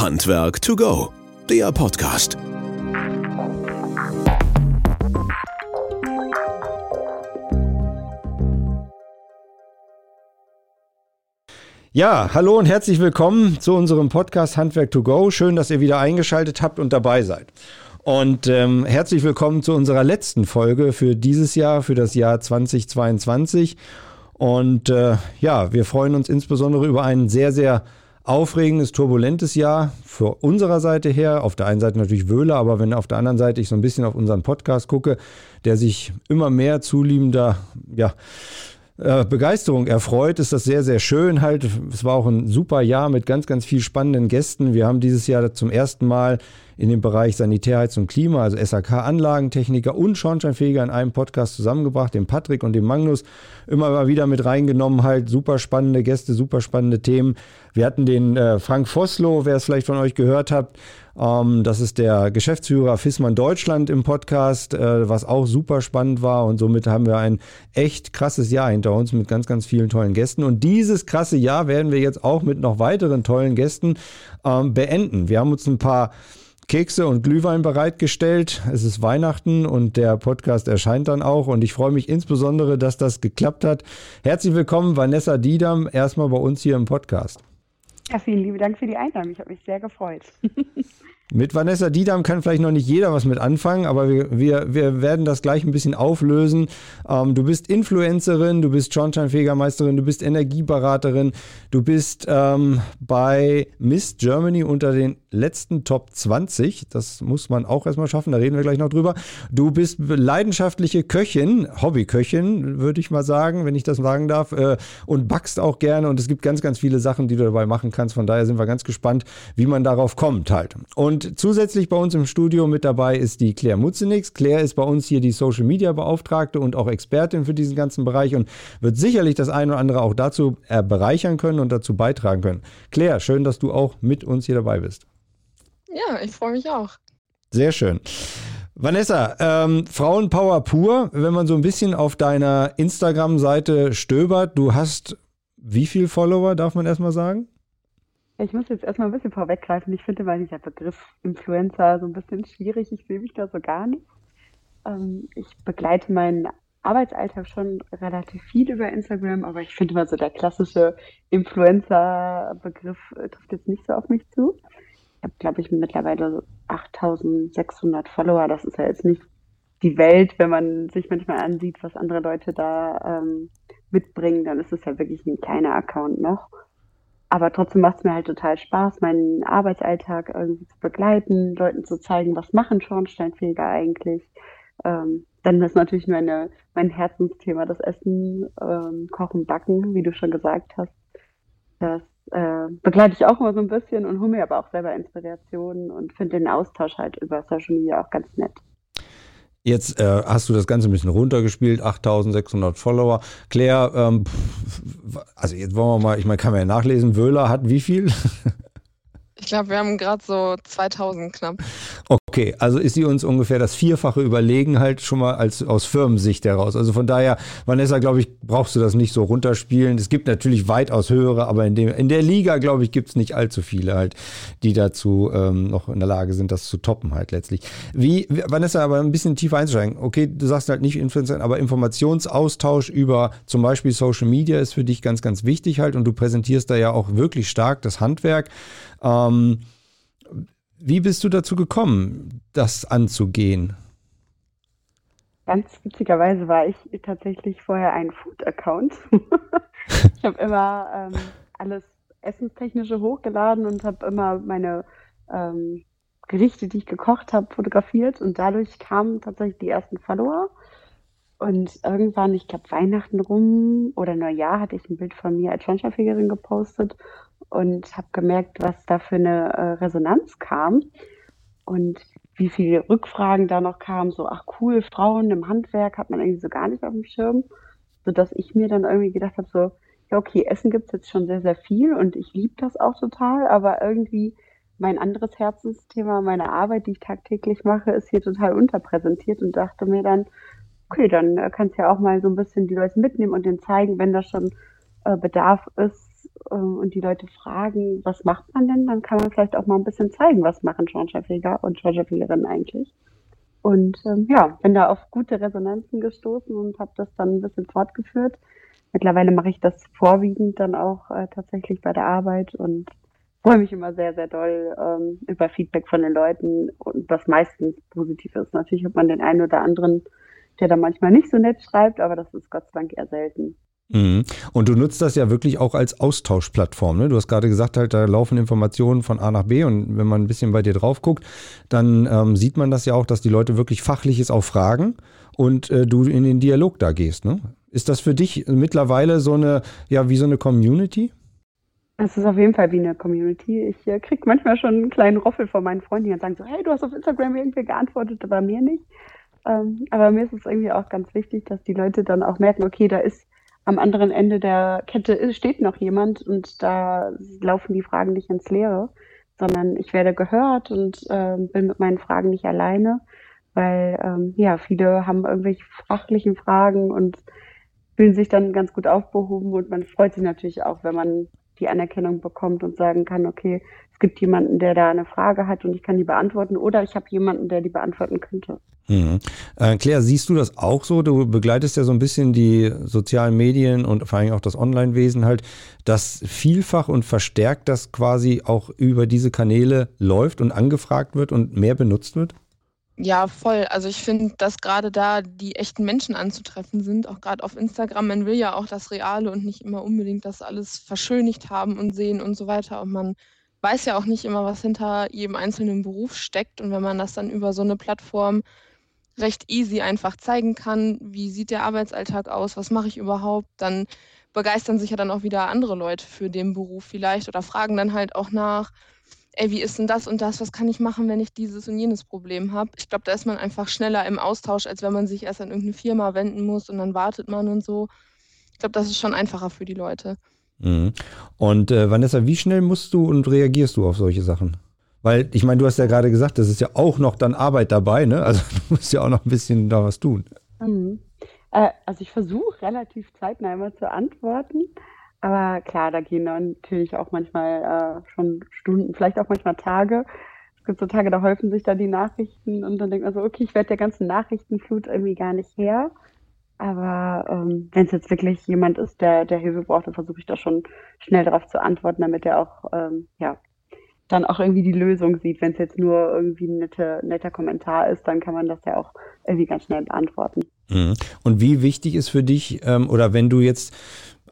Handwerk to go, der Podcast. Ja, hallo und herzlich willkommen zu unserem Podcast Handwerk to go. Schön, dass ihr wieder eingeschaltet habt und dabei seid. Und ähm, herzlich willkommen zu unserer letzten Folge für dieses Jahr, für das Jahr 2022. Und äh, ja, wir freuen uns insbesondere über ein sehr, sehr aufregendes, turbulentes Jahr für unserer Seite her. Auf der einen Seite natürlich Wöhler, aber wenn auf der anderen Seite ich so ein bisschen auf unseren Podcast gucke, der sich immer mehr zuliebender, ja, äh, Begeisterung erfreut, ist das sehr, sehr schön halt. Es war auch ein super Jahr mit ganz, ganz viel spannenden Gästen. Wir haben dieses Jahr zum ersten Mal in dem Bereich Sanitärheits und Klima, also SAK-Anlagentechniker und Schornsteinfeger in einem Podcast zusammengebracht, den Patrick und den Magnus immer mal wieder mit reingenommen, halt super spannende Gäste, super spannende Themen. Wir hatten den äh, Frank Vossloh, wer es vielleicht von euch gehört habt, ähm, das ist der Geschäftsführer Fissmann Deutschland im Podcast, äh, was auch super spannend war und somit haben wir ein echt krasses Jahr hinter uns mit ganz, ganz vielen tollen Gästen und dieses krasse Jahr werden wir jetzt auch mit noch weiteren tollen Gästen ähm, beenden. Wir haben uns ein paar Kekse und Glühwein bereitgestellt. Es ist Weihnachten und der Podcast erscheint dann auch. Und ich freue mich insbesondere, dass das geklappt hat. Herzlich willkommen, Vanessa Diedam, erstmal bei uns hier im Podcast. Ja, vielen lieben Dank für die Einladung. Ich habe mich sehr gefreut. Mit Vanessa Diedam kann vielleicht noch nicht jeder was mit anfangen, aber wir, wir, wir werden das gleich ein bisschen auflösen. Ähm, du bist Influencerin, du bist Schornsteinfegermeisterin, du bist Energieberaterin, du bist ähm, bei Miss Germany unter den letzten Top 20. Das muss man auch erstmal schaffen, da reden wir gleich noch drüber. Du bist leidenschaftliche Köchin, Hobbyköchin, würde ich mal sagen, wenn ich das sagen darf, äh, und backst auch gerne und es gibt ganz, ganz viele Sachen, die du dabei machen kannst. Von daher sind wir ganz gespannt, wie man darauf kommt halt. Und und zusätzlich bei uns im Studio mit dabei ist die Claire Mutzenix. Claire ist bei uns hier die Social Media Beauftragte und auch Expertin für diesen ganzen Bereich und wird sicherlich das eine oder andere auch dazu bereichern können und dazu beitragen können. Claire, schön, dass du auch mit uns hier dabei bist. Ja, ich freue mich auch. Sehr schön. Vanessa, ähm, Frauenpower pur, wenn man so ein bisschen auf deiner Instagram-Seite stöbert, du hast wie viele Follower, darf man erstmal sagen? Ich muss jetzt erstmal ein bisschen vorweggreifen. Ich finde mal dieser Begriff Influencer so ein bisschen schwierig. Ich sehe mich da so gar nicht. Ähm, ich begleite meinen Arbeitsalltag schon relativ viel über Instagram, aber ich finde mal so der klassische Influencer-Begriff äh, trifft jetzt nicht so auf mich zu. Ich habe, glaube ich, mittlerweile so 8600 Follower. Das ist ja jetzt nicht die Welt, wenn man sich manchmal ansieht, was andere Leute da ähm, mitbringen, dann ist es ja wirklich ein kleiner Account noch. Aber trotzdem macht es mir halt total Spaß, meinen Arbeitsalltag irgendwie zu begleiten, Leuten zu zeigen, was machen Schornsteinfeger eigentlich. Ähm, dann ist natürlich meine, mein Herzensthema das Essen, ähm, Kochen, Backen, wie du schon gesagt hast. Das äh, begleite ich auch immer so ein bisschen und hole mir aber auch selber Inspirationen und finde den Austausch halt über Social Media auch ganz nett. Jetzt äh, hast du das Ganze ein bisschen runtergespielt, 8600 Follower. Claire, ähm, also jetzt wollen wir mal, ich meine, kann man ja nachlesen, Wöhler hat wie viel? Ich glaube, wir haben gerade so 2000 knapp. Okay, also ist sie uns ungefähr das Vierfache überlegen, halt schon mal als aus Firmensicht heraus. Also von daher, Vanessa, glaube ich, brauchst du das nicht so runterspielen. Es gibt natürlich weitaus höhere, aber in, dem, in der Liga, glaube ich, gibt es nicht allzu viele halt, die dazu ähm, noch in der Lage sind, das zu toppen halt letztlich. Wie, Vanessa, aber ein bisschen tiefer einzusteigen. Okay, du sagst halt nicht Influencer, aber Informationsaustausch über zum Beispiel Social Media ist für dich ganz, ganz wichtig halt und du präsentierst da ja auch wirklich stark das Handwerk. Ähm, wie bist du dazu gekommen, das anzugehen? Ganz witzigerweise war ich tatsächlich vorher ein Food-Account. ich habe immer ähm, alles Essenstechnische hochgeladen und habe immer meine ähm, Gerichte, die ich gekocht habe, fotografiert und dadurch kamen tatsächlich die ersten Follower. Und irgendwann, ich glaube Weihnachten rum oder Neujahr, hatte ich ein Bild von mir als Schornsteinfegerin gepostet und habe gemerkt, was da für eine äh, Resonanz kam und wie viele Rückfragen da noch kamen, so, ach cool, Frauen im Handwerk hat man irgendwie so gar nicht auf dem Schirm, sodass ich mir dann irgendwie gedacht habe, so, ja okay, Essen gibt es jetzt schon sehr, sehr viel und ich liebe das auch total, aber irgendwie mein anderes Herzensthema, meine Arbeit, die ich tagtäglich mache, ist hier total unterpräsentiert und dachte mir dann, okay, dann äh, kannst du ja auch mal so ein bisschen die Leute mitnehmen und denen zeigen, wenn da schon äh, Bedarf ist, äh, und die Leute fragen, was macht man denn, dann kann man vielleicht auch mal ein bisschen zeigen, was machen Schornsteinfeger und Schornsteinfegerinnen eigentlich. Und ähm, ja, bin da auf gute Resonanzen gestoßen und habe das dann ein bisschen fortgeführt. Mittlerweile mache ich das vorwiegend dann auch äh, tatsächlich bei der Arbeit und freue mich immer sehr, sehr doll ähm, über Feedback von den Leuten und was meistens positiv ist. Natürlich hat man den einen oder anderen, der da manchmal nicht so nett schreibt, aber das ist Gott sei Dank eher selten. Mhm. Und du nutzt das ja wirklich auch als Austauschplattform. Ne? Du hast gerade gesagt, halt, da laufen Informationen von A nach B und wenn man ein bisschen bei dir drauf guckt, dann ähm, sieht man das ja auch, dass die Leute wirklich Fachliches auch fragen und äh, du in den Dialog da gehst. Ne? Ist das für dich mittlerweile so eine, ja, wie so eine Community? Es ist auf jeden Fall wie eine Community. Ich äh, kriege manchmal schon einen kleinen Roffel von meinen Freunden, die dann sagen so, hey, du hast auf Instagram irgendwie geantwortet, aber mir nicht. Ähm, aber mir ist es irgendwie auch ganz wichtig, dass die Leute dann auch merken, okay, da ist am anderen Ende der Kette steht noch jemand und da laufen die Fragen nicht ins Leere, sondern ich werde gehört und äh, bin mit meinen Fragen nicht alleine, weil ähm, ja, viele haben irgendwelche fachlichen Fragen und fühlen sich dann ganz gut aufgehoben und man freut sich natürlich auch, wenn man die Anerkennung bekommt und sagen kann, okay, es gibt jemanden, der da eine Frage hat und ich kann die beantworten oder ich habe jemanden, der die beantworten könnte. Mhm. Äh, Claire, siehst du das auch so? Du begleitest ja so ein bisschen die sozialen Medien und vor allem auch das Online-Wesen halt, dass vielfach und verstärkt das quasi auch über diese Kanäle läuft und angefragt wird und mehr benutzt wird? Ja, voll. Also ich finde, dass gerade da die echten Menschen anzutreffen sind, auch gerade auf Instagram. Man will ja auch das Reale und nicht immer unbedingt das alles verschönigt haben und sehen und so weiter. Und man weiß ja auch nicht immer, was hinter jedem einzelnen Beruf steckt. Und wenn man das dann über so eine Plattform recht easy einfach zeigen kann, wie sieht der Arbeitsalltag aus, was mache ich überhaupt, dann begeistern sich ja dann auch wieder andere Leute für den Beruf vielleicht oder fragen dann halt auch nach ey, wie ist denn das und das, was kann ich machen, wenn ich dieses und jenes Problem habe. Ich glaube, da ist man einfach schneller im Austausch, als wenn man sich erst an irgendeine Firma wenden muss und dann wartet man und so. Ich glaube, das ist schon einfacher für die Leute. Mhm. Und äh, Vanessa, wie schnell musst du und reagierst du auf solche Sachen? Weil, ich meine, du hast ja gerade gesagt, das ist ja auch noch dann Arbeit dabei, ne? Also du musst ja auch noch ein bisschen da was tun. Mhm. Äh, also ich versuche relativ zeitnah immer zu antworten. Aber klar, da gehen dann natürlich auch manchmal äh, schon Stunden, vielleicht auch manchmal Tage. Es gibt so Tage, da häufen sich da die Nachrichten und dann denkt man so, okay, ich werde der ganzen Nachrichtenflut irgendwie gar nicht her. Aber ähm, wenn es jetzt wirklich jemand ist, der, der Hilfe braucht, dann versuche ich da schon schnell darauf zu antworten, damit er auch, ähm, ja, dann auch irgendwie die Lösung sieht. Wenn es jetzt nur irgendwie ein netter, netter Kommentar ist, dann kann man das ja auch irgendwie ganz schnell beantworten. Mhm. Und wie wichtig ist für dich, ähm, oder wenn du jetzt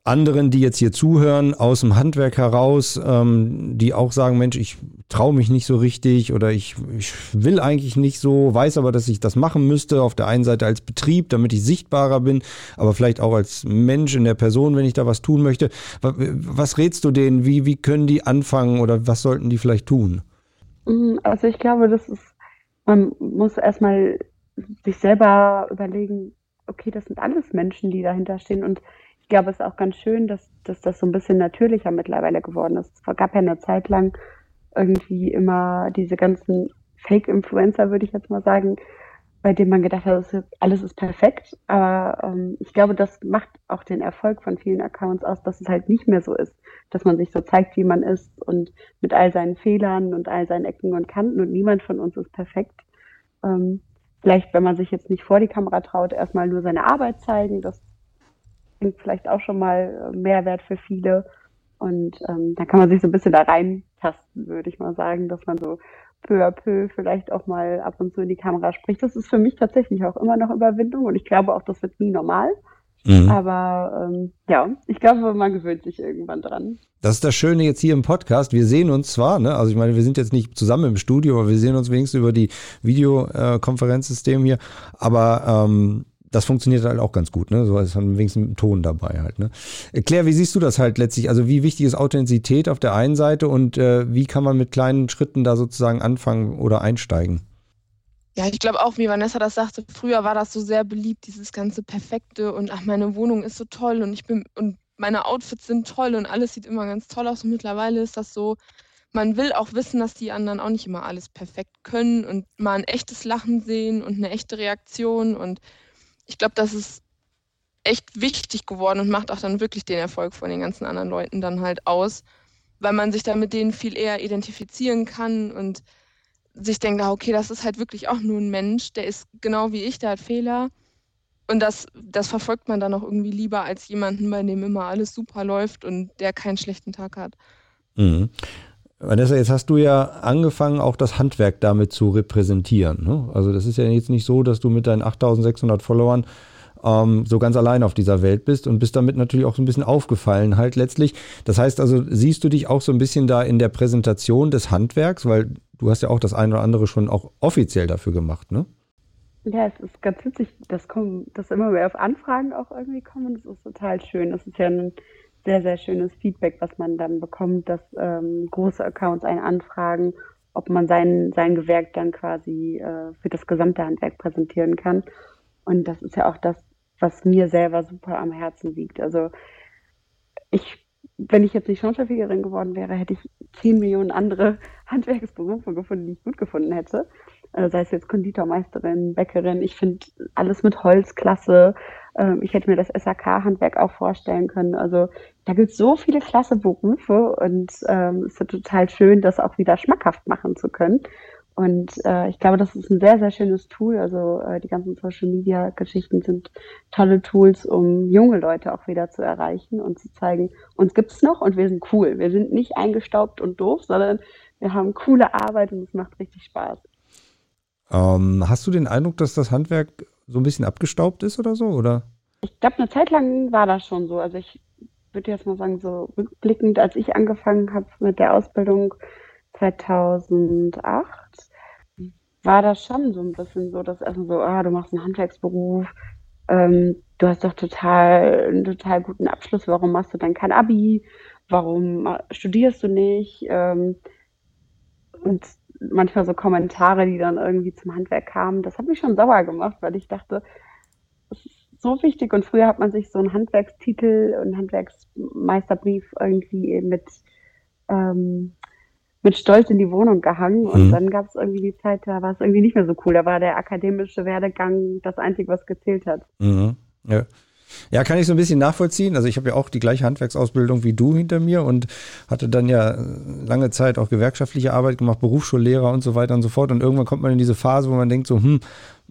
anderen, die jetzt hier zuhören, aus dem Handwerk heraus, ähm, die auch sagen, Mensch, ich traue mich nicht so richtig oder ich, ich will eigentlich nicht so, weiß aber, dass ich das machen müsste, auf der einen Seite als Betrieb, damit ich sichtbarer bin, aber vielleicht auch als Mensch in der Person, wenn ich da was tun möchte. Was, rätst du denen? Wie, wie können die anfangen oder was sollten die vielleicht tun? Mhm, also ich glaube, das ist, man muss erstmal sich selber überlegen, okay, das sind alles Menschen, die dahinter stehen und ich glaube, es ist auch ganz schön, dass, dass das so ein bisschen natürlicher mittlerweile geworden ist. Es gab ja eine Zeit lang irgendwie immer diese ganzen Fake-Influencer, würde ich jetzt mal sagen, bei denen man gedacht hat, alles ist perfekt. Aber ähm, ich glaube, das macht auch den Erfolg von vielen Accounts aus, dass es halt nicht mehr so ist, dass man sich so zeigt, wie man ist und mit all seinen Fehlern und all seinen Ecken und Kanten und niemand von uns ist perfekt. Ähm, vielleicht, wenn man sich jetzt nicht vor die Kamera traut, erstmal nur seine Arbeit zeigen, das bringt vielleicht auch schon mal äh, Mehrwert für viele. Und ähm, da kann man sich so ein bisschen da reintasten, würde ich mal sagen, dass man so peu à peu vielleicht auch mal ab und zu in die Kamera spricht. Das ist für mich tatsächlich auch immer noch Überwindung und ich glaube auch, das wird nie normal. Mhm. Aber ähm, ja, ich glaube, man gewöhnt sich irgendwann dran. Das ist das Schöne jetzt hier im Podcast. Wir sehen uns zwar, ne? also ich meine, wir sind jetzt nicht zusammen im Studio, aber wir sehen uns wenigstens über die Videokonferenzsystem hier. Aber ähm, das funktioniert halt auch ganz gut, ne? So ist dann wenigstens ein Ton dabei halt, ne? Äh, Claire, wie siehst du das halt letztlich? Also wie wichtig ist Authentizität auf der einen Seite und äh, wie kann man mit kleinen Schritten da sozusagen anfangen oder einsteigen? Ja, ich glaube auch, wie Vanessa das sagte, früher war das so sehr beliebt, dieses ganze Perfekte und ach, meine Wohnung ist so toll und ich bin und meine Outfits sind toll und alles sieht immer ganz toll aus. Und mittlerweile ist das so, man will auch wissen, dass die anderen auch nicht immer alles perfekt können und mal ein echtes Lachen sehen und eine echte Reaktion und ich glaube, das ist echt wichtig geworden und macht auch dann wirklich den Erfolg von den ganzen anderen Leuten dann halt aus, weil man sich dann mit denen viel eher identifizieren kann und sich denkt, ah, okay, das ist halt wirklich auch nur ein Mensch, der ist genau wie ich, der hat Fehler. Und das, das verfolgt man dann auch irgendwie lieber als jemanden, bei dem immer alles super läuft und der keinen schlechten Tag hat. Mhm. Vanessa, jetzt hast du ja angefangen, auch das Handwerk damit zu repräsentieren. Ne? Also das ist ja jetzt nicht so, dass du mit deinen 8600 Followern ähm, so ganz allein auf dieser Welt bist und bist damit natürlich auch so ein bisschen aufgefallen halt letztlich. Das heißt also, siehst du dich auch so ein bisschen da in der Präsentation des Handwerks, weil du hast ja auch das eine oder andere schon auch offiziell dafür gemacht, ne? Ja, es ist ganz witzig, dass, kommen, dass immer mehr auf Anfragen auch irgendwie kommen. Das ist total schön. Das ist ja ein sehr, sehr schönes Feedback, was man dann bekommt, dass ähm, große Accounts einen anfragen, ob man sein, sein Gewerk dann quasi äh, für das gesamte Handwerk präsentieren kann. Und das ist ja auch das, was mir selber super am Herzen liegt. Also ich, wenn ich jetzt nicht Schornsteinfegerin geworden wäre, hätte ich zehn Millionen andere Handwerksberufe gefunden, die ich gut gefunden hätte. Also sei es jetzt Konditormeisterin, Bäckerin. Ich finde alles mit Holz klasse. Ähm, ich hätte mir das SAK-Handwerk auch vorstellen können. Also da gibt es so viele klasse Berufe und ähm, es ist total schön, das auch wieder schmackhaft machen zu können. Und äh, ich glaube, das ist ein sehr, sehr schönes Tool. Also äh, die ganzen Social-Media-Geschichten sind tolle Tools, um junge Leute auch wieder zu erreichen und zu zeigen, uns gibt's noch und wir sind cool. Wir sind nicht eingestaubt und doof, sondern wir haben coole Arbeit und es macht richtig Spaß. Ähm, hast du den Eindruck, dass das Handwerk so ein bisschen abgestaubt ist oder so? Oder? Ich glaube, eine Zeit lang war das schon so. Also ich würde jetzt mal sagen, so rückblickend, als ich angefangen habe mit der Ausbildung 2008, war das schon so ein bisschen so, dass erstmal so, ah, du machst einen Handwerksberuf, ähm, du hast doch total einen total guten Abschluss, warum machst du dann kein Abi? Warum studierst du nicht? Ähm, und manchmal so Kommentare, die dann irgendwie zum Handwerk kamen, das hat mich schon sauer gemacht, weil ich dachte, so wichtig und früher hat man sich so einen Handwerkstitel und Handwerksmeisterbrief irgendwie mit, ähm, mit Stolz in die Wohnung gehangen und mhm. dann gab es irgendwie die Zeit, da war es irgendwie nicht mehr so cool. Da war der akademische Werdegang das Einzige, was gezählt hat. Mhm. Ja. Ja, kann ich so ein bisschen nachvollziehen. Also ich habe ja auch die gleiche Handwerksausbildung wie du hinter mir und hatte dann ja lange Zeit auch gewerkschaftliche Arbeit gemacht, Berufsschullehrer und so weiter und so fort. Und irgendwann kommt man in diese Phase, wo man denkt so, hm,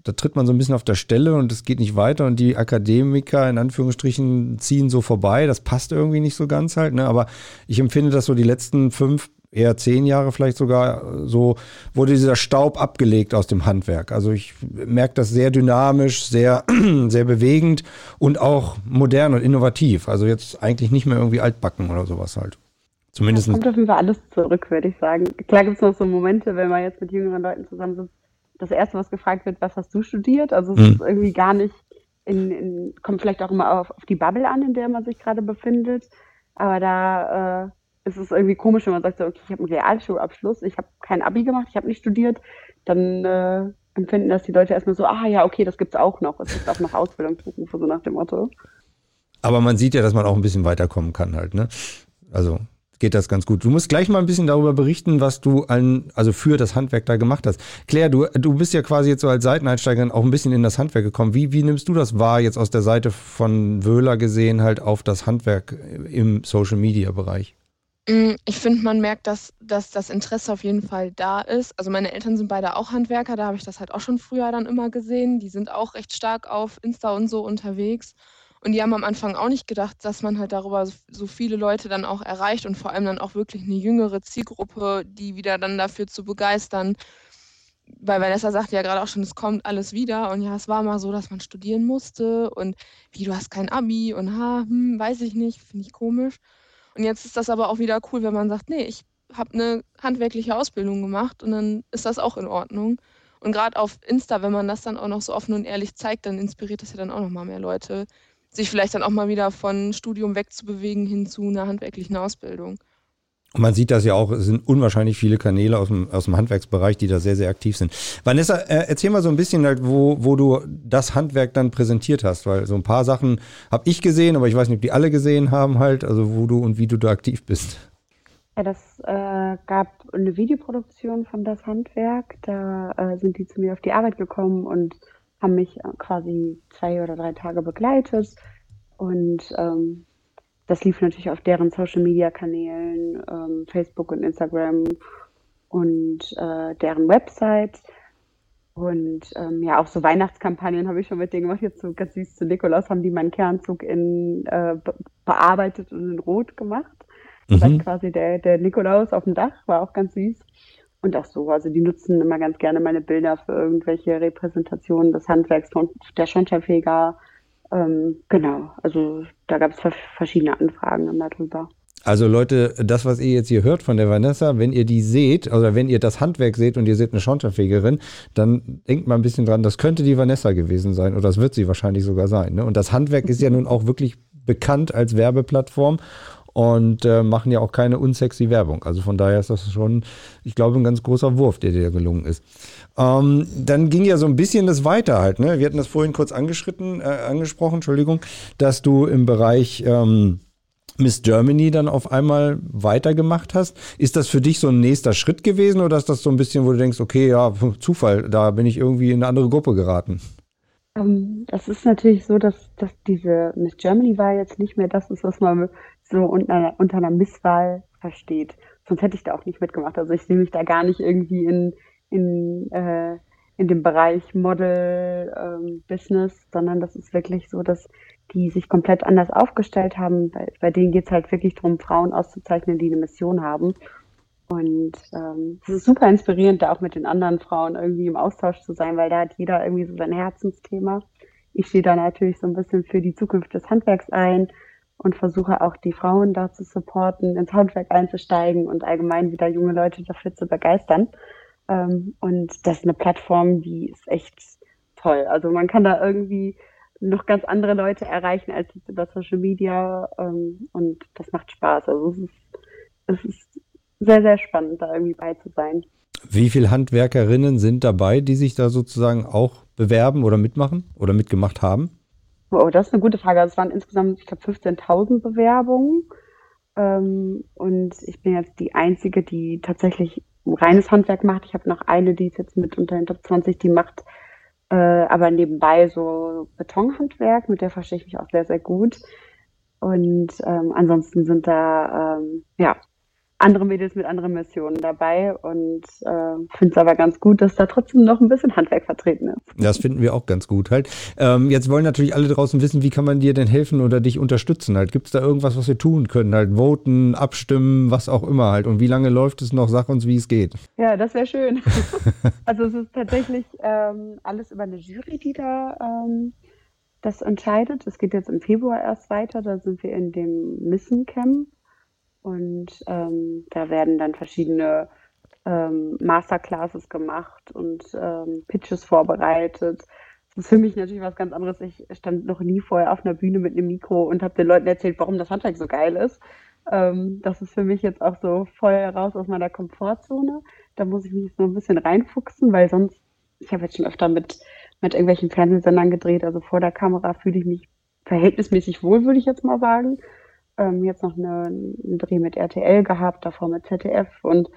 da tritt man so ein bisschen auf der Stelle und es geht nicht weiter und die Akademiker in Anführungsstrichen ziehen so vorbei. Das passt irgendwie nicht so ganz halt. Ne? Aber ich empfinde das so die letzten fünf eher zehn Jahre vielleicht sogar, so wurde dieser Staub abgelegt aus dem Handwerk. Also ich merke das sehr dynamisch, sehr, sehr bewegend und auch modern und innovativ. Also jetzt eigentlich nicht mehr irgendwie altbacken oder sowas halt. Zumindest. Es kommt auf jeden Fall alles zurück, würde ich sagen. Klar gibt es noch so Momente, wenn man jetzt mit jüngeren Leuten zusammen sitzt, das erste, was gefragt wird, was hast du studiert? Also es hm. ist irgendwie gar nicht in, in, kommt vielleicht auch immer auf, auf die Bubble an, in der man sich gerade befindet. Aber da äh, es ist irgendwie komisch, wenn man sagt, so, okay, ich habe einen Realschulabschluss, ich habe kein Abi gemacht, ich habe nicht studiert, dann äh, empfinden das die Leute erstmal so, ah ja, okay, das gibt's auch noch. Es gibt auch noch Ausbildungsberufe, so nach dem Motto. Aber man sieht ja, dass man auch ein bisschen weiterkommen kann halt, ne? Also geht das ganz gut. Du musst gleich mal ein bisschen darüber berichten, was du an, also für das Handwerk da gemacht hast. Claire, du, du bist ja quasi jetzt so als Seiteneinsteigerin auch ein bisschen in das Handwerk gekommen. Wie, wie nimmst du das wahr, jetzt aus der Seite von Wöhler gesehen, halt auf das Handwerk im Social Media Bereich? Mm, ich finde, man merkt, dass, dass das Interesse auf jeden Fall da ist. Also meine Eltern sind beide auch Handwerker, da habe ich das halt auch schon früher dann immer gesehen. Die sind auch recht stark auf Insta und so unterwegs. Und die haben am Anfang auch nicht gedacht, dass man halt darüber so viele Leute dann auch erreicht und vor allem dann auch wirklich eine jüngere Zielgruppe, die wieder dann dafür zu begeistern. Weil Vanessa sagte ja gerade auch schon, es kommt alles wieder. Und ja, es war mal so, dass man studieren musste und wie, du hast kein Abi und ha, hm, weiß ich nicht, finde ich komisch. Und jetzt ist das aber auch wieder cool, wenn man sagt, nee, ich habe eine handwerkliche Ausbildung gemacht und dann ist das auch in Ordnung. Und gerade auf Insta, wenn man das dann auch noch so offen und ehrlich zeigt, dann inspiriert das ja dann auch noch mal mehr Leute, sich vielleicht dann auch mal wieder von Studium wegzubewegen hin zu einer handwerklichen Ausbildung. Und man sieht das ja auch, es sind unwahrscheinlich viele Kanäle aus dem, aus dem Handwerksbereich, die da sehr, sehr aktiv sind. Vanessa, äh, erzähl mal so ein bisschen halt, wo, wo du das Handwerk dann präsentiert hast, weil so ein paar Sachen habe ich gesehen, aber ich weiß nicht, ob die alle gesehen haben halt, also wo du und wie du da aktiv bist. Ja, das äh, gab eine Videoproduktion von das Handwerk. Da äh, sind die zu mir auf die Arbeit gekommen und haben mich quasi zwei oder drei Tage begleitet Und ähm, das lief natürlich auf deren Social-Media-Kanälen, ähm, Facebook und Instagram und äh, deren Website. Und ähm, ja, auch so Weihnachtskampagnen habe ich schon mit denen gemacht. Jetzt so ganz süß zu Nikolaus haben die meinen Kernzug in äh, bearbeitet und in Rot gemacht. Das mhm. quasi der, der Nikolaus auf dem Dach, war auch ganz süß. Und auch so, also die nutzen immer ganz gerne meine Bilder für irgendwelche Repräsentationen des Handwerks von der Schornsteinfeger. Ähm, genau, also da gab es verschiedene Anfragen darüber. Also Leute, das, was ihr jetzt hier hört von der Vanessa, wenn ihr die seht, oder wenn ihr das Handwerk seht und ihr seht eine Schornsteinfegerin, dann denkt mal ein bisschen dran, das könnte die Vanessa gewesen sein oder das wird sie wahrscheinlich sogar sein. Ne? Und das Handwerk ist ja nun auch wirklich bekannt als Werbeplattform und äh, machen ja auch keine unsexy Werbung. Also von daher ist das schon, ich glaube, ein ganz großer Wurf, der dir gelungen ist. Ähm, dann ging ja so ein bisschen das weiter halt. Ne? Wir hatten das vorhin kurz angeschritten, äh, angesprochen, Entschuldigung, dass du im Bereich ähm, Miss Germany dann auf einmal weitergemacht hast. Ist das für dich so ein nächster Schritt gewesen oder ist das so ein bisschen, wo du denkst, okay, ja, Zufall, da bin ich irgendwie in eine andere Gruppe geraten? Um, ähm, das ist natürlich so, dass, dass diese Miss Germany Wahl jetzt nicht mehr das ist, was man so unter, unter einer Misswahl versteht. Sonst hätte ich da auch nicht mitgemacht. Also ich sehe mich da gar nicht irgendwie in, in, äh, in dem Bereich Model ähm, Business, sondern das ist wirklich so, dass die sich komplett anders aufgestellt haben. Bei, bei denen geht es halt wirklich darum, Frauen auszuzeichnen, die eine Mission haben. Und ähm, es ist super inspirierend, da auch mit den anderen Frauen irgendwie im Austausch zu sein, weil da hat jeder irgendwie so sein Herzensthema. Ich stehe da natürlich so ein bisschen für die Zukunft des Handwerks ein und versuche auch die Frauen da zu supporten, ins Handwerk einzusteigen und allgemein wieder junge Leute dafür zu begeistern. Ähm, und das ist eine Plattform, die ist echt toll. Also man kann da irgendwie noch ganz andere Leute erreichen als über Social Media ähm, und das macht Spaß. Also es ist, es ist sehr, sehr spannend, da irgendwie bei zu sein. Wie viele Handwerkerinnen sind dabei, die sich da sozusagen auch bewerben oder mitmachen oder mitgemacht haben? Oh, das ist eine gute Frage. Also es waren insgesamt, ich glaube, 15.000 Bewerbungen. Ähm, und ich bin jetzt die Einzige, die tatsächlich reines Handwerk macht. Ich habe noch eine, die ist jetzt mit unter den Top 20, die macht äh, aber nebenbei so Betonhandwerk, mit der verstehe ich mich auch sehr, sehr gut. Und ähm, ansonsten sind da ähm, ja andere Mädels mit anderen Missionen dabei und äh, finde es aber ganz gut, dass da trotzdem noch ein bisschen Handwerk vertreten ist. Das finden wir auch ganz gut halt. Ähm, jetzt wollen natürlich alle draußen wissen, wie kann man dir denn helfen oder dich unterstützen halt. Gibt es da irgendwas, was wir tun können? Halt voten, abstimmen, was auch immer halt. Und wie lange läuft es noch? Sag uns, wie es geht. Ja, das wäre schön. also es ist tatsächlich ähm, alles über eine Jury, die da ähm, das entscheidet. Es geht jetzt im Februar erst weiter. Da sind wir in dem Missen Camp und ähm, da werden dann verschiedene ähm, Masterclasses gemacht und ähm, Pitches vorbereitet. Das ist für mich natürlich was ganz anderes. Ich stand noch nie vorher auf einer Bühne mit einem Mikro und habe den Leuten erzählt, warum das Handwerk so geil ist. Ähm, das ist für mich jetzt auch so voll raus aus meiner Komfortzone. Da muss ich mich so ein bisschen reinfuchsen, weil sonst, ich habe jetzt schon öfter mit, mit irgendwelchen Fernsehsendern gedreht, also vor der Kamera fühle ich mich verhältnismäßig wohl, würde ich jetzt mal sagen ähm, jetzt noch eine, einen Dreh mit RTL gehabt, davor mit ZDF und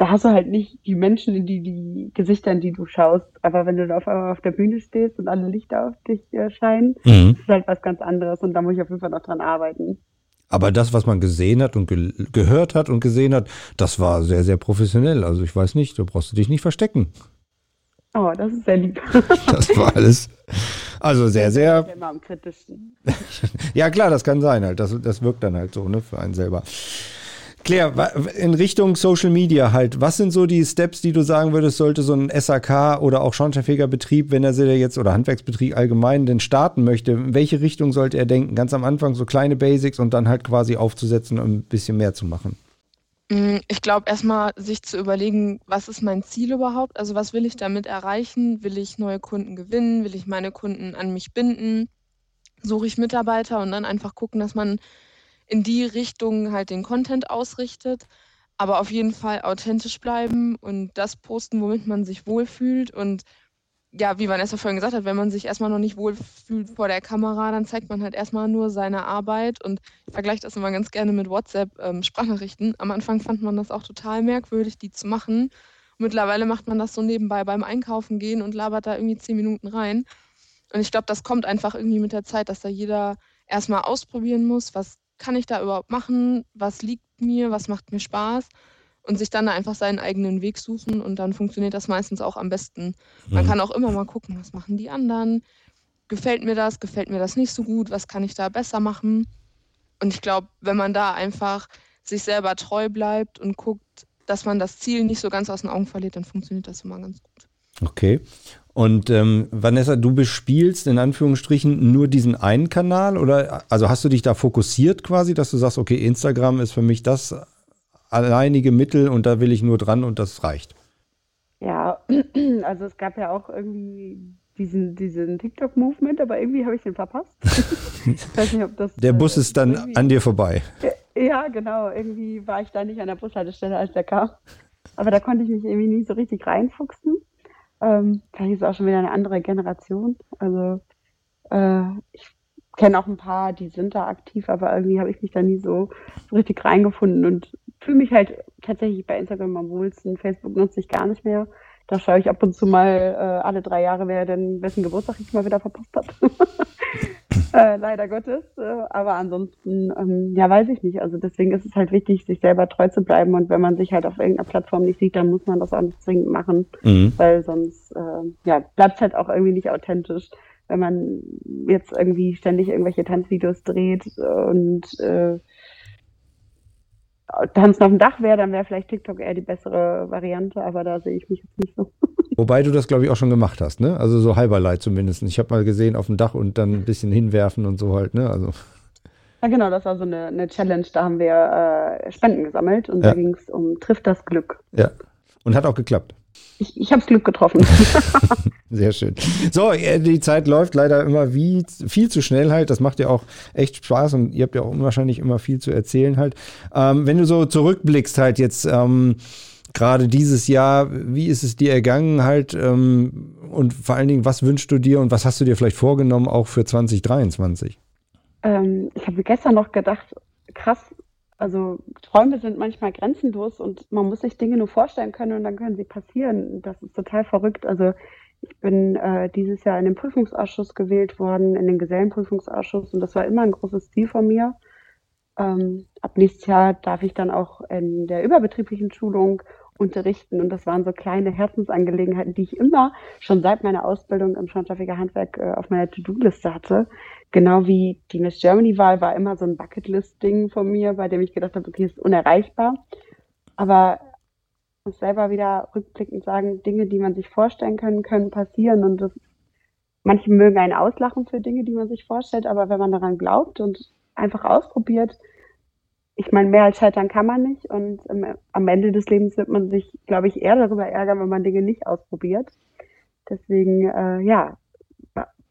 da hast du halt nicht die Menschen, in die, die Gesichter, in die du schaust. Aber wenn du da auf einmal auf der Bühne stehst und alle Lichter auf dich äh, scheinen, mhm. ist halt was ganz anderes und da muss ich auf jeden Fall noch dran arbeiten. Aber das, was man gesehen hat und ge gehört hat und gesehen hat, das war sehr, sehr professionell. Also ich weiß nicht, da brauchst du dich nicht verstecken. Oh, das ist sehr lieb. das war alles. Also sehr, sehr. Immer am kritischsten. ja, klar, das kann sein halt. Das, das wirkt dann halt so, ne, für einen selber. Claire, in Richtung Social Media halt, was sind so die Steps, die du sagen würdest, sollte so ein SAK oder auch Schornsteinfegerbetrieb, wenn er sie jetzt oder Handwerksbetrieb allgemein denn starten möchte, in welche Richtung sollte er denken? Ganz am Anfang so kleine Basics und dann halt quasi aufzusetzen und ein bisschen mehr zu machen. Mm, ich glaube, erstmal sich zu überlegen, was ist mein Ziel überhaupt? Also was will ich damit erreichen? Will ich neue Kunden gewinnen? Will ich meine Kunden an mich binden? Suche ich Mitarbeiter und dann einfach gucken, dass man in die Richtung halt den Content ausrichtet. Aber auf jeden Fall authentisch bleiben und das posten, womit man sich wohlfühlt und ja, wie Vanessa vorhin gesagt hat, wenn man sich erstmal noch nicht wohlfühlt vor der Kamera, dann zeigt man halt erstmal nur seine Arbeit und ich vergleiche das immer ganz gerne mit WhatsApp-Sprachnachrichten. Ähm, Am Anfang fand man das auch total merkwürdig, die zu machen. mittlerweile macht man das so nebenbei beim Einkaufen gehen und labert da irgendwie zehn Minuten rein. Und ich glaube, das kommt einfach irgendwie mit der Zeit, dass da jeder erstmal ausprobieren muss, was kann ich da überhaupt machen, was liegt mir, was macht mir Spaß und sich dann einfach seinen eigenen Weg suchen und dann funktioniert das meistens auch am besten. Man mhm. kann auch immer mal gucken, was machen die anderen, gefällt mir das, gefällt mir das nicht so gut, was kann ich da besser machen. Und ich glaube, wenn man da einfach sich selber treu bleibt und guckt, dass man das Ziel nicht so ganz aus den Augen verliert, dann funktioniert das immer ganz gut. Okay. Und ähm, Vanessa, du bespielst in Anführungsstrichen nur diesen einen Kanal oder also hast du dich da fokussiert quasi, dass du sagst, okay, Instagram ist für mich das alleinige Mittel und da will ich nur dran und das reicht? Ja, also es gab ja auch irgendwie diesen, diesen TikTok-Movement, aber irgendwie habe ich den verpasst. ich weiß nicht, ob das. Der Bus äh, ist dann an dir vorbei. Ja, genau. Irgendwie war ich da nicht an der Bushaltestelle, als der kam. Aber da konnte ich mich irgendwie nie so richtig reinfuchsen. Ähm, vielleicht ist auch schon wieder eine andere Generation. Also äh, ich kenne auch ein paar, die sind da aktiv, aber irgendwie habe ich mich da nie so, so richtig reingefunden und fühle mich halt tatsächlich bei Instagram am wohlsten. Facebook nutze ich gar nicht mehr. Da schaue ich ab und zu mal äh, alle drei Jahre, wer denn wessen Geburtstag ich mal wieder verpasst habe. äh, leider Gottes. Äh, aber ansonsten, ähm, ja, weiß ich nicht. Also deswegen ist es halt wichtig, sich selber treu zu bleiben. Und wenn man sich halt auf irgendeiner Plattform nicht sieht, dann muss man das auch nicht zwingend machen. Mhm. Weil sonst, äh, ja, bleibt es halt auch irgendwie nicht authentisch. Wenn man jetzt irgendwie ständig irgendwelche Tanzvideos dreht und äh, Tanzen auf dem Dach wäre, dann wäre vielleicht TikTok eher die bessere Variante, aber da sehe ich mich jetzt nicht so. Wobei du das, glaube ich, auch schon gemacht hast, ne? Also so halberlei zumindest. Ich habe mal gesehen auf dem Dach und dann ein bisschen hinwerfen und so halt, ne? Also. Ja, genau, das war so eine, eine Challenge. Da haben wir äh, Spenden gesammelt und ja. da ging es um Trifft das Glück. Ja. Und hat auch geklappt. Ich, ich habe Glück getroffen. Sehr schön. So, äh, die Zeit läuft leider immer wie viel zu schnell halt. Das macht ja auch echt Spaß und ihr habt ja auch unwahrscheinlich immer viel zu erzählen halt. Ähm, wenn du so zurückblickst halt jetzt ähm, gerade dieses Jahr, wie ist es dir ergangen halt ähm, und vor allen Dingen, was wünschst du dir und was hast du dir vielleicht vorgenommen auch für 2023? Ähm, ich habe gestern noch gedacht, krass, also Träume sind manchmal grenzenlos und man muss sich Dinge nur vorstellen können und dann können sie passieren. Das ist total verrückt. Also ich bin äh, dieses Jahr in den Prüfungsausschuss gewählt worden, in den Gesellenprüfungsausschuss und das war immer ein großes Ziel von mir. Ähm, ab nächstes Jahr darf ich dann auch in der überbetrieblichen Schulung unterrichten und das waren so kleine Herzensangelegenheiten, die ich immer schon seit meiner Ausbildung im Schornsteinfeger Handwerk äh, auf meiner To-Do-Liste hatte. Genau wie die Miss Germany-Wahl war immer so ein Bucketlist-Ding von mir, bei dem ich gedacht habe, okay, ist unerreichbar. Aber ich muss selber wieder rückblickend sagen, Dinge, die man sich vorstellen kann, können passieren und das, manche mögen einen auslachen für Dinge, die man sich vorstellt, aber wenn man daran glaubt und einfach ausprobiert, ich meine, mehr als scheitern kann man nicht und ähm, am Ende des Lebens wird man sich, glaube ich, eher darüber ärgern, wenn man Dinge nicht ausprobiert. Deswegen, äh, ja,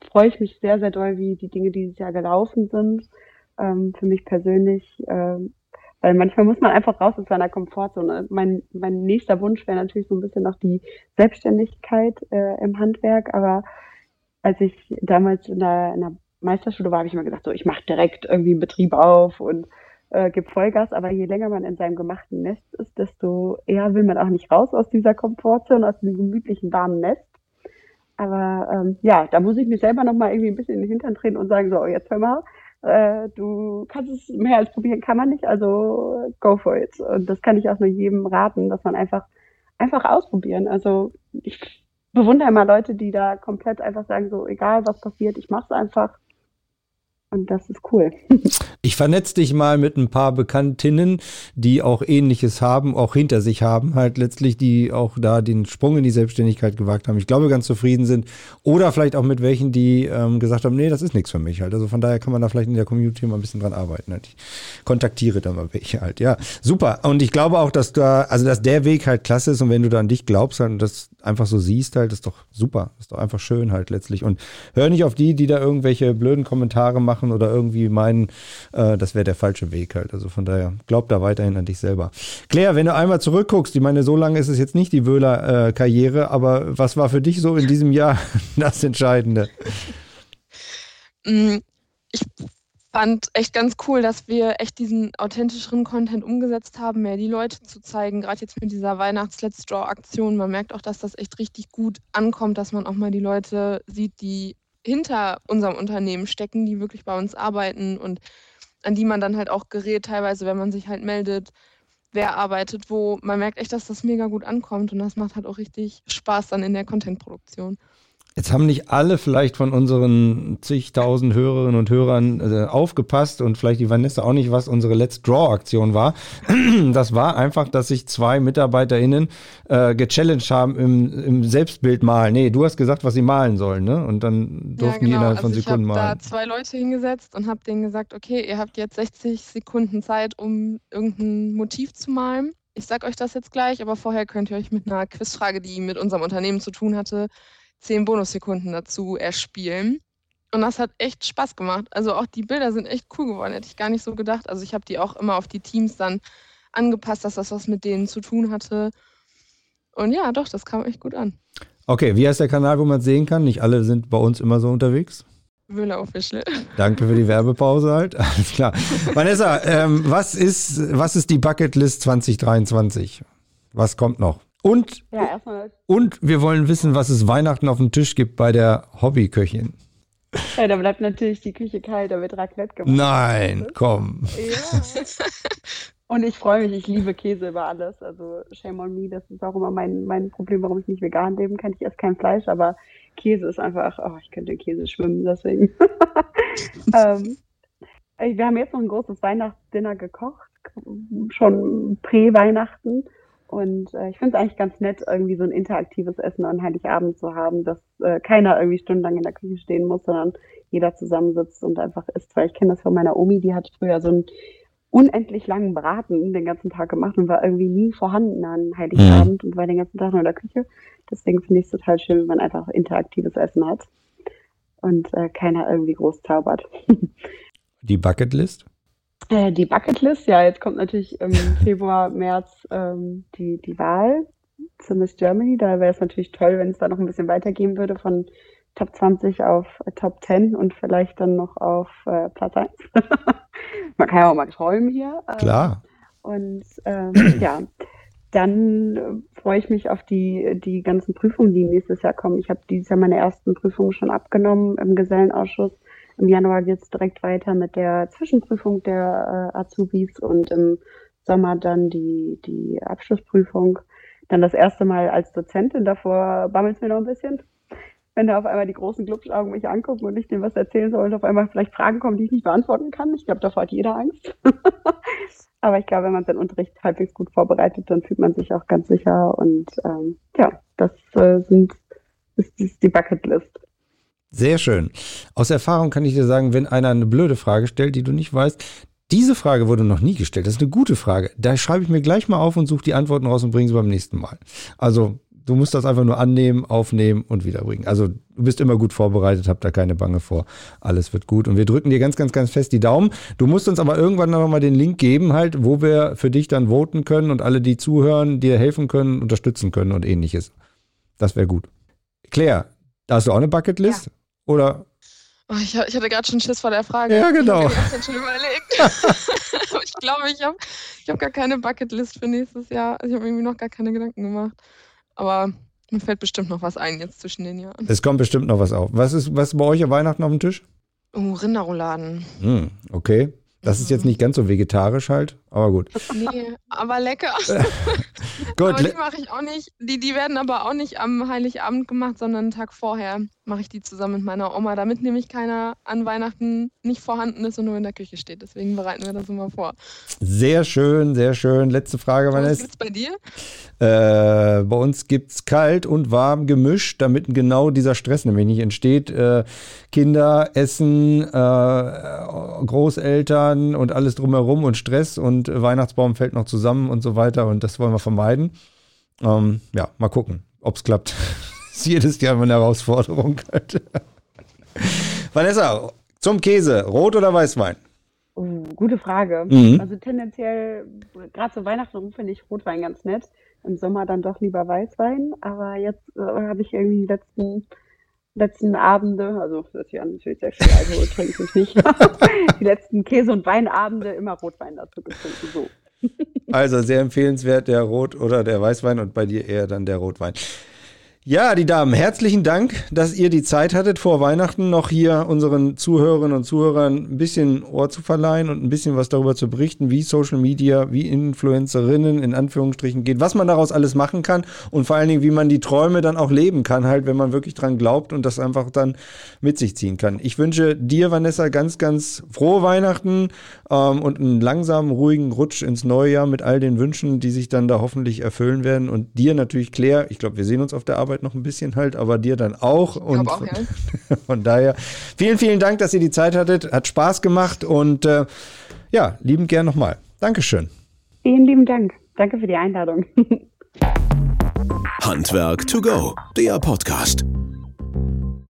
freue ich mich sehr, sehr doll, wie die Dinge dieses Jahr gelaufen sind. Ähm, für mich persönlich, ähm, weil manchmal muss man einfach raus aus seiner Komfortzone. Mein, mein nächster Wunsch wäre natürlich so ein bisschen noch die Selbstständigkeit äh, im Handwerk, aber als ich damals in der, in der Meisterschule war, habe ich immer gedacht, so ich mache direkt irgendwie einen Betrieb auf und äh, gibt Vollgas, aber je länger man in seinem gemachten Nest ist, desto eher will man auch nicht raus aus dieser Komfortzone, aus diesem gemütlichen warmen Nest. Aber ähm, ja, da muss ich mich selber nochmal irgendwie ein bisschen in den Hintern treten und sagen, so, jetzt hör mal, äh, du kannst es mehr als probieren, kann man nicht, also go for it. Und das kann ich auch nur jedem raten, dass man einfach, einfach ausprobieren. Also ich bewundere immer Leute, die da komplett einfach sagen, so, egal was passiert, ich mach's einfach. Und das ist cool. Ich vernetze dich mal mit ein paar Bekanntinnen, die auch ähnliches haben, auch hinter sich haben, halt letztlich, die auch da den Sprung in die Selbstständigkeit gewagt haben. Ich glaube, ganz zufrieden sind. Oder vielleicht auch mit welchen, die ähm, gesagt haben, nee, das ist nichts für mich halt. Also von daher kann man da vielleicht in der Community mal ein bisschen dran arbeiten. Halt. Ich kontaktiere da mal welche halt. Ja, super. Und ich glaube auch, dass da, also dass der Weg halt klasse ist und wenn du da an dich glaubst halt, und das einfach so siehst halt, ist doch super. Ist doch einfach schön halt letztlich. Und hör nicht auf die, die da irgendwelche blöden Kommentare machen machen oder irgendwie meinen, äh, das wäre der falsche Weg halt. Also von daher, glaub da weiterhin an dich selber. Claire, wenn du einmal zurückguckst, ich meine, so lange ist es jetzt nicht die Wöhler-Karriere, aber was war für dich so in diesem Jahr das Entscheidende? Mm, ich fand echt ganz cool, dass wir echt diesen authentischeren Content umgesetzt haben, mehr die Leute zu zeigen, gerade jetzt mit dieser Weihnachts-Let's Draw-Aktion. Man merkt auch, dass das echt richtig gut ankommt, dass man auch mal die Leute sieht, die hinter unserem Unternehmen stecken, die wirklich bei uns arbeiten und an die man dann halt auch gerät, teilweise, wenn man sich halt meldet, wer arbeitet wo. Man merkt echt, dass das mega gut ankommt und das macht halt auch richtig Spaß dann in der Contentproduktion. Jetzt haben nicht alle vielleicht von unseren zigtausend Hörerinnen und Hörern äh, aufgepasst und vielleicht die Vanessa auch nicht, was unsere Let's Draw-Aktion war. Das war einfach, dass sich zwei MitarbeiterInnen äh, gechallenged haben im, im Selbstbild malen. Nee, du hast gesagt, was sie malen sollen, ne? Und dann durften ja, genau. die innerhalb von also Sekunden malen. Ich habe da zwei Leute hingesetzt und habe denen gesagt, okay, ihr habt jetzt 60 Sekunden Zeit, um irgendein Motiv zu malen. Ich sag euch das jetzt gleich, aber vorher könnt ihr euch mit einer Quizfrage, die mit unserem Unternehmen zu tun hatte, zehn Bonussekunden dazu erspielen. Und das hat echt Spaß gemacht. Also auch die Bilder sind echt cool geworden, hätte ich gar nicht so gedacht. Also ich habe die auch immer auf die Teams dann angepasst, dass das was mit denen zu tun hatte. Und ja, doch, das kam echt gut an. Okay, wie heißt der Kanal, wo man es sehen kann? Nicht alle sind bei uns immer so unterwegs. Wöhler Official. Danke für die Werbepause halt. Alles klar. Vanessa, ähm, was, ist, was ist die Bucketlist 2023? Was kommt noch? Und, ja, und wir wollen wissen, was es Weihnachten auf dem Tisch gibt bei der Hobbyköchin. Ja, da bleibt natürlich die Küche kalt, da wird Raclette gemacht. Nein, komm. Ja. Und ich freue mich, ich liebe Käse über alles. Also shame on me, das ist auch immer mein, mein Problem, warum ich nicht vegan leben kann. Ich esse kein Fleisch, aber Käse ist einfach, oh, ich könnte Käse schwimmen, deswegen. ähm, wir haben jetzt noch ein großes Weihnachtsdinner gekocht, schon prä-Weihnachten. Und äh, ich finde es eigentlich ganz nett, irgendwie so ein interaktives Essen an Heiligabend zu haben, dass äh, keiner irgendwie stundenlang in der Küche stehen muss, sondern jeder zusammensitzt und einfach isst. Weil ich kenne das von meiner Omi, die hat früher so einen unendlich langen Braten den ganzen Tag gemacht und war irgendwie nie vorhanden an Heiligabend mhm. und war den ganzen Tag nur in der Küche. Deswegen finde ich es total schön, wenn man einfach interaktives Essen hat und äh, keiner irgendwie groß zaubert. Die Bucketlist? Äh, die Bucketlist, ja, jetzt kommt natürlich im Februar, März ähm, die, die Wahl zu Miss Germany. Da wäre es natürlich toll, wenn es da noch ein bisschen weitergehen würde von Top 20 auf Top 10 und vielleicht dann noch auf äh, Platz 1. Man kann ja auch mal träumen hier. Ähm, Klar. Und ähm, ja, dann äh, freue ich mich auf die, die ganzen Prüfungen, die nächstes Jahr kommen. Ich habe dieses Jahr meine ersten Prüfungen schon abgenommen im Gesellenausschuss im Januar geht es direkt weiter mit der Zwischenprüfung der äh, Azubis und im Sommer dann die, die Abschlussprüfung. Dann das erste Mal als Dozentin, davor bammelt es mir noch ein bisschen. Wenn da auf einmal die großen Glubschaugen mich angucken und ich denen was erzählen soll und auf einmal vielleicht Fragen kommen, die ich nicht beantworten kann. Ich glaube, davor hat jeder Angst. Aber ich glaube, wenn man seinen Unterricht halbwegs gut vorbereitet, dann fühlt man sich auch ganz sicher. Und ähm, ja, das äh, sind, ist, ist die Bucketlist. Sehr schön. Aus Erfahrung kann ich dir sagen, wenn einer eine blöde Frage stellt, die du nicht weißt, diese Frage wurde noch nie gestellt. Das ist eine gute Frage. Da schreibe ich mir gleich mal auf und suche die Antworten raus und bringe sie beim nächsten Mal. Also du musst das einfach nur annehmen, aufnehmen und wiederbringen. Also du bist immer gut vorbereitet, hab da keine Bange vor. Alles wird gut. Und wir drücken dir ganz, ganz, ganz fest die Daumen. Du musst uns aber irgendwann noch mal den Link geben, halt, wo wir für dich dann voten können und alle, die zuhören, dir helfen können, unterstützen können und ähnliches. Das wäre gut. Claire, da hast du auch eine Bucketlist? Ja. Oder? Oh, ich, ich, hatte gerade schon Schiss vor der Frage. Ja, genau. Ich habe schon überlegt. ich glaube, ich habe ich hab gar keine Bucketlist für nächstes Jahr. Ich habe irgendwie noch gar keine Gedanken gemacht. Aber mir fällt bestimmt noch was ein jetzt zwischen den Jahren. Es kommt bestimmt noch was auf. Was ist, was ist bei euch an Weihnachten auf dem Tisch? Oh, Rinderrouladen. Hm, okay. Das ist jetzt nicht ganz so vegetarisch halt, aber gut. Nee, aber lecker. gut. Aber die mache ich auch nicht. Die, die werden aber auch nicht am Heiligabend gemacht, sondern einen Tag vorher mache ich die zusammen mit meiner Oma, damit nämlich keiner an Weihnachten nicht vorhanden ist und nur in der Küche steht. Deswegen bereiten wir das immer vor. Sehr schön, sehr schön. Letzte Frage, Vanessa. Was gibt's bei dir? Äh, bei uns gibt es kalt und warm gemischt, damit genau dieser Stress nämlich nicht entsteht. Äh, Kinder, Essen, äh, Großeltern und alles drumherum und Stress und Weihnachtsbaum fällt noch zusammen und so weiter und das wollen wir vermeiden. Ähm, ja, mal gucken, ob es klappt. ist jedes Jahr eine Herausforderung. Vanessa, zum Käse, Rot oder Weißwein? Oh, gute Frage. Mhm. Also tendenziell, gerade zu Weihnachten finde ich Rotwein ganz nett. Im Sommer dann doch lieber Weißwein. Aber jetzt äh, habe ich irgendwie die letzten, letzten Abende, also das ist ja natürlich sehr schwer, also trinke ich nicht, die letzten Käse- und Weinabende immer Rotwein dazu getrunken. So. Also sehr empfehlenswert der Rot- oder der Weißwein und bei dir eher dann der Rotwein. Ja, die Damen, herzlichen Dank, dass ihr die Zeit hattet, vor Weihnachten noch hier unseren Zuhörerinnen und Zuhörern ein bisschen Ohr zu verleihen und ein bisschen was darüber zu berichten, wie Social Media, wie Influencerinnen in Anführungsstrichen geht, was man daraus alles machen kann und vor allen Dingen, wie man die Träume dann auch leben kann, halt, wenn man wirklich dran glaubt und das einfach dann mit sich ziehen kann. Ich wünsche dir, Vanessa, ganz, ganz frohe Weihnachten ähm, und einen langsamen, ruhigen Rutsch ins neue Jahr mit all den Wünschen, die sich dann da hoffentlich erfüllen werden und dir natürlich, Claire, ich glaube, wir sehen uns auf der Arbeit noch ein bisschen halt, aber dir dann auch. Und auch, ja. von daher vielen, vielen Dank, dass ihr die Zeit hattet. Hat Spaß gemacht und äh, ja, lieben gern nochmal. Dankeschön. Vielen lieben Dank. Danke für die Einladung. Handwerk to go, der Podcast.